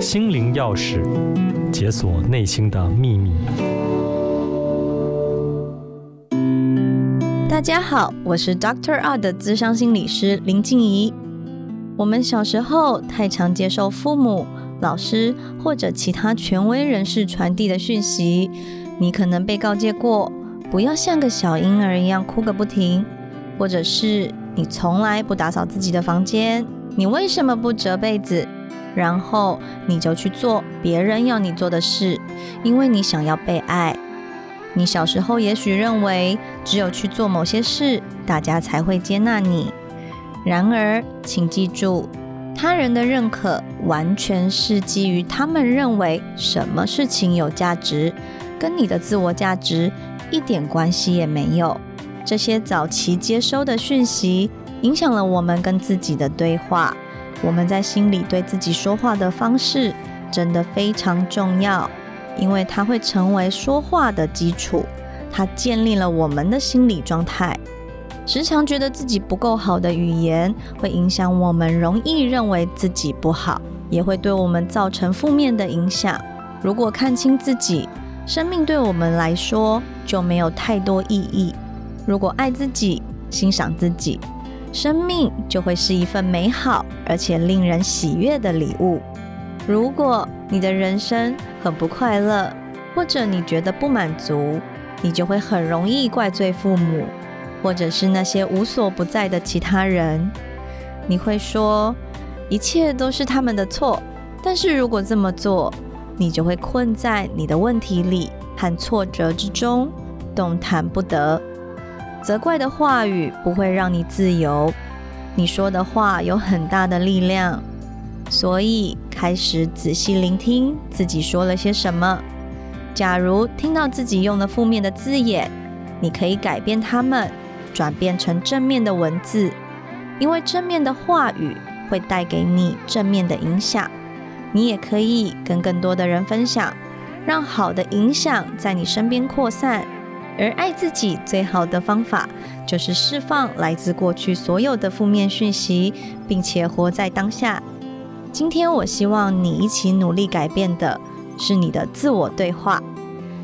心灵钥匙，解锁内心的秘密。大家好，我是 Doctor R 的咨商心理师林静怡。我们小时候太常接受父母、老师或者其他权威人士传递的讯息，你可能被告诫过，不要像个小婴儿一样哭个不停，或者是你从来不打扫自己的房间，你为什么不折被子？然后你就去做别人要你做的事，因为你想要被爱。你小时候也许认为，只有去做某些事，大家才会接纳你。然而，请记住，他人的认可完全是基于他们认为什么事情有价值，跟你的自我价值一点关系也没有。这些早期接收的讯息，影响了我们跟自己的对话。我们在心里对自己说话的方式，真的非常重要，因为它会成为说话的基础。它建立了我们的心理状态。时常觉得自己不够好的语言，会影响我们容易认为自己不好，也会对我们造成负面的影响。如果看清自己，生命对我们来说就没有太多意义。如果爱自己，欣赏自己。生命就会是一份美好而且令人喜悦的礼物。如果你的人生很不快乐，或者你觉得不满足，你就会很容易怪罪父母，或者是那些无所不在的其他人。你会说一切都是他们的错。但是如果这么做，你就会困在你的问题里和挫折之中，动弹不得。责怪的话语不会让你自由，你说的话有很大的力量，所以开始仔细聆听自己说了些什么。假如听到自己用了负面的字眼，你可以改变它们，转变成正面的文字，因为正面的话语会带给你正面的影响。你也可以跟更多的人分享，让好的影响在你身边扩散。而爱自己最好的方法，就是释放来自过去所有的负面讯息，并且活在当下。今天，我希望你一起努力改变的是你的自我对话。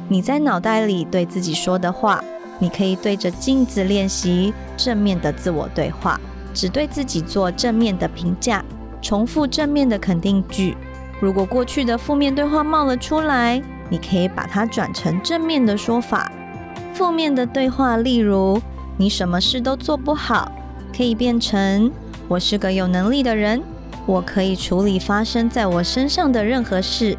你在脑袋里对自己说的话，你可以对着镜子练习正面的自我对话，只对自己做正面的评价，重复正面的肯定句。如果过去的负面对话冒了出来，你可以把它转成正面的说法。负面的对话，例如“你什么事都做不好”，可以变成“我是个有能力的人，我可以处理发生在我身上的任何事”。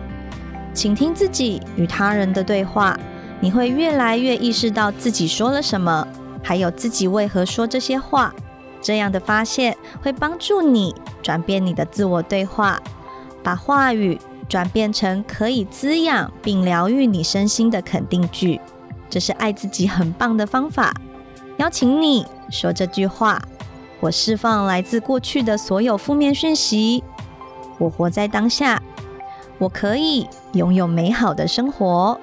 倾听自己与他人的对话，你会越来越意识到自己说了什么，还有自己为何说这些话。这样的发现会帮助你转变你的自我对话，把话语转变成可以滋养并疗愈你身心的肯定句。这是爱自己很棒的方法。邀请你说这句话：我释放来自过去的所有负面讯息，我活在当下，我可以拥有美好的生活。